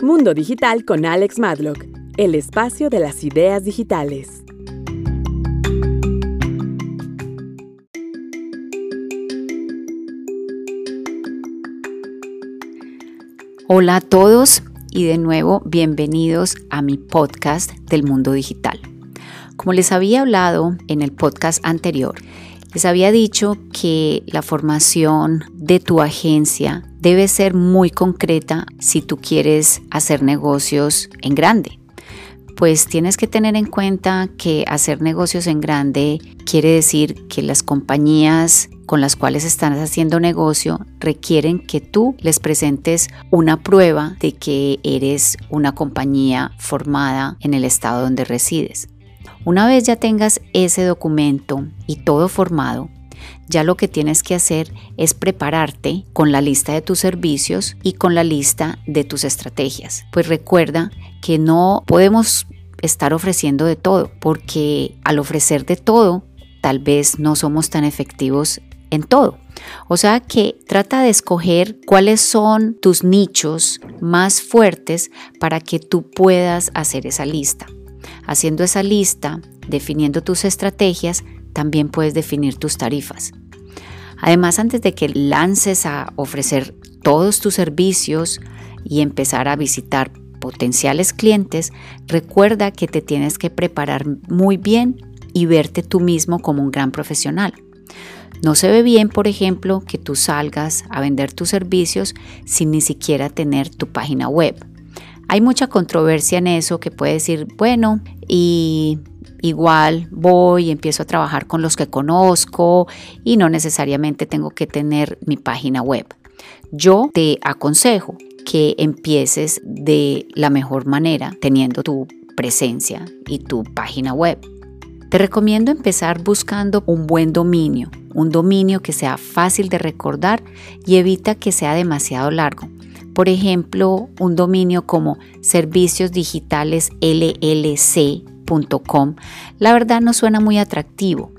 Mundo Digital con Alex Madlock, el espacio de las ideas digitales. Hola a todos y de nuevo bienvenidos a mi podcast del mundo digital. Como les había hablado en el podcast anterior, les había dicho que la formación de tu agencia debe ser muy concreta si tú quieres hacer negocios en grande. Pues tienes que tener en cuenta que hacer negocios en grande quiere decir que las compañías con las cuales estás haciendo negocio requieren que tú les presentes una prueba de que eres una compañía formada en el estado donde resides. Una vez ya tengas ese documento y todo formado, ya lo que tienes que hacer es prepararte con la lista de tus servicios y con la lista de tus estrategias. Pues recuerda que no podemos estar ofreciendo de todo, porque al ofrecer de todo, tal vez no somos tan efectivos en todo. O sea que trata de escoger cuáles son tus nichos más fuertes para que tú puedas hacer esa lista. Haciendo esa lista, definiendo tus estrategias, también puedes definir tus tarifas. Además, antes de que lances a ofrecer todos tus servicios y empezar a visitar potenciales clientes, recuerda que te tienes que preparar muy bien y verte tú mismo como un gran profesional. No se ve bien, por ejemplo, que tú salgas a vender tus servicios sin ni siquiera tener tu página web. Hay mucha controversia en eso que puede decir, bueno, y igual voy y empiezo a trabajar con los que conozco y no necesariamente tengo que tener mi página web. Yo te aconsejo que empieces de la mejor manera teniendo tu presencia y tu página web. Te recomiendo empezar buscando un buen dominio, un dominio que sea fácil de recordar y evita que sea demasiado largo. Por ejemplo, un dominio como serviciosdigitalesllc.com, la verdad no suena muy atractivo.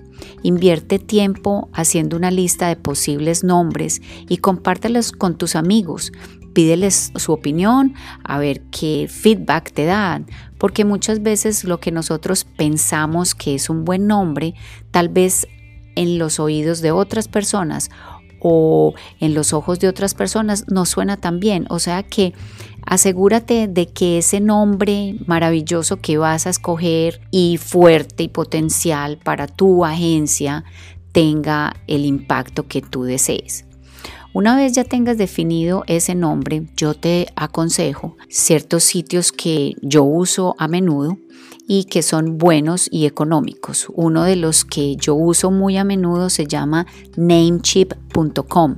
Invierte tiempo haciendo una lista de posibles nombres y compártelos con tus amigos. Pídeles su opinión, a ver qué feedback te dan, porque muchas veces lo que nosotros pensamos que es un buen nombre, tal vez en los oídos de otras personas o en los ojos de otras personas no suena tan bien. O sea que asegúrate de que ese nombre maravilloso que vas a escoger y fuerte y potencial para tu agencia tenga el impacto que tú desees. Una vez ya tengas definido ese nombre, yo te aconsejo ciertos sitios que yo uso a menudo y que son buenos y económicos. Uno de los que yo uso muy a menudo se llama namecheap.com.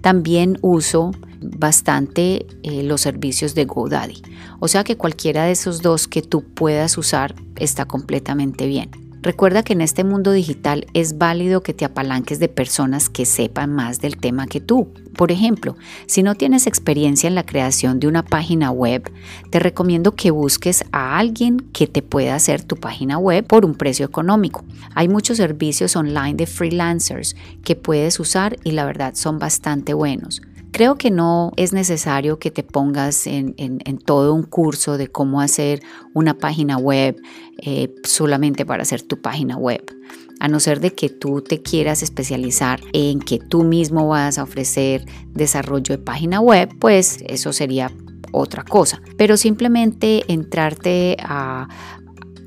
También uso bastante eh, los servicios de GoDaddy. O sea que cualquiera de esos dos que tú puedas usar está completamente bien. Recuerda que en este mundo digital es válido que te apalanques de personas que sepan más del tema que tú. Por ejemplo, si no tienes experiencia en la creación de una página web, te recomiendo que busques a alguien que te pueda hacer tu página web por un precio económico. Hay muchos servicios online de freelancers que puedes usar y la verdad son bastante buenos. Creo que no es necesario que te pongas en, todo un curso de cómo hacer una página web eh, solamente para hacer tu página web. A no ser de que tú te quieras especializar en que tú mismo vas a ofrecer desarrollo de página web, pues eso sería otra cosa. Pero simplemente entrarte a,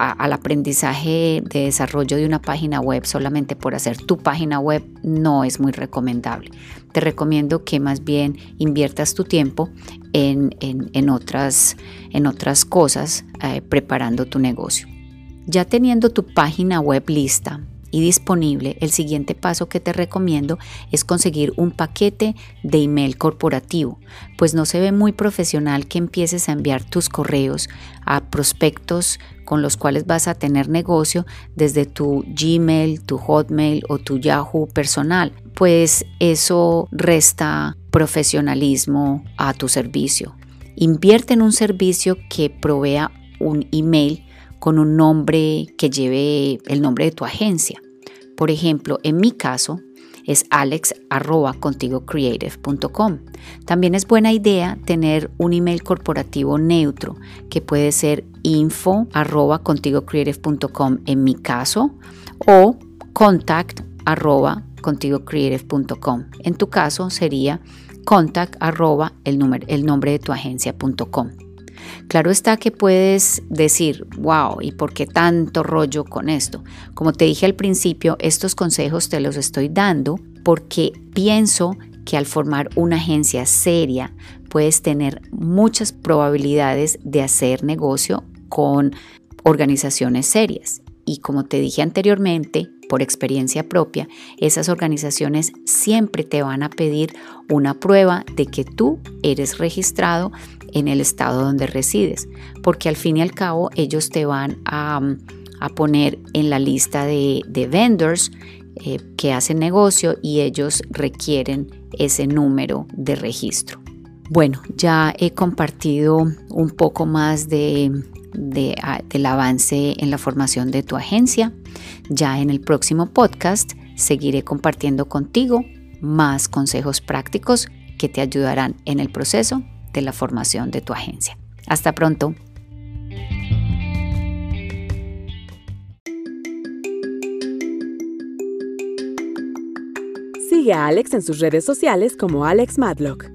al aprendizaje de desarrollo de una página web solamente por hacer tu página web no es muy recomendable. Te recomiendo que más bien inviertas tu tiempo en, otras, en otras cosas eh, preparando tu negocio. Ya teniendo tu página web lista, y disponible, el siguiente paso que te recomiendo es conseguir un paquete de email corporativo, pues no se ve muy profesional que empieces a enviar tus correos a prospectos con los cuales vas a tener negocio desde tu Gmail, tu Hotmail o tu Yahoo personal, pues eso resta profesionalismo a tu servicio. Invierte en un servicio que provea un email con un nombre que lleve el nombre de tu agencia. Por ejemplo, en mi caso, es alex.contigocreative.com. También es buena idea tener un email corporativo neutro que puede ser info.contigocreative.com en mi caso o contact.contigocreative.com. En tu caso sería contact el, el nombre de tu agencia.com. Claro está que puedes decir, wow, ¿y por qué tanto rollo con esto? Como te dije al principio, estos consejos te los estoy dando porque pienso que al formar una agencia seria puedes tener muchas probabilidades de hacer negocio con organizaciones serias. Y como te dije anteriormente, por experiencia propia, esas organizaciones siempre te van a pedir una prueba de que tú eres registrado en el estado donde resides, porque al fin y al cabo ellos te van a, poner en la lista de, vendors eh, que hacen negocio y ellos requieren ese número de registro. Bueno, ya he compartido un poco más de, del avance en la formación de tu agencia. Ya en el próximo podcast seguiré compartiendo contigo más consejos prácticos que te ayudarán en el proceso de la formación de tu agencia. Hasta pronto. Sigue a Alex en sus redes sociales como Alex Madlock.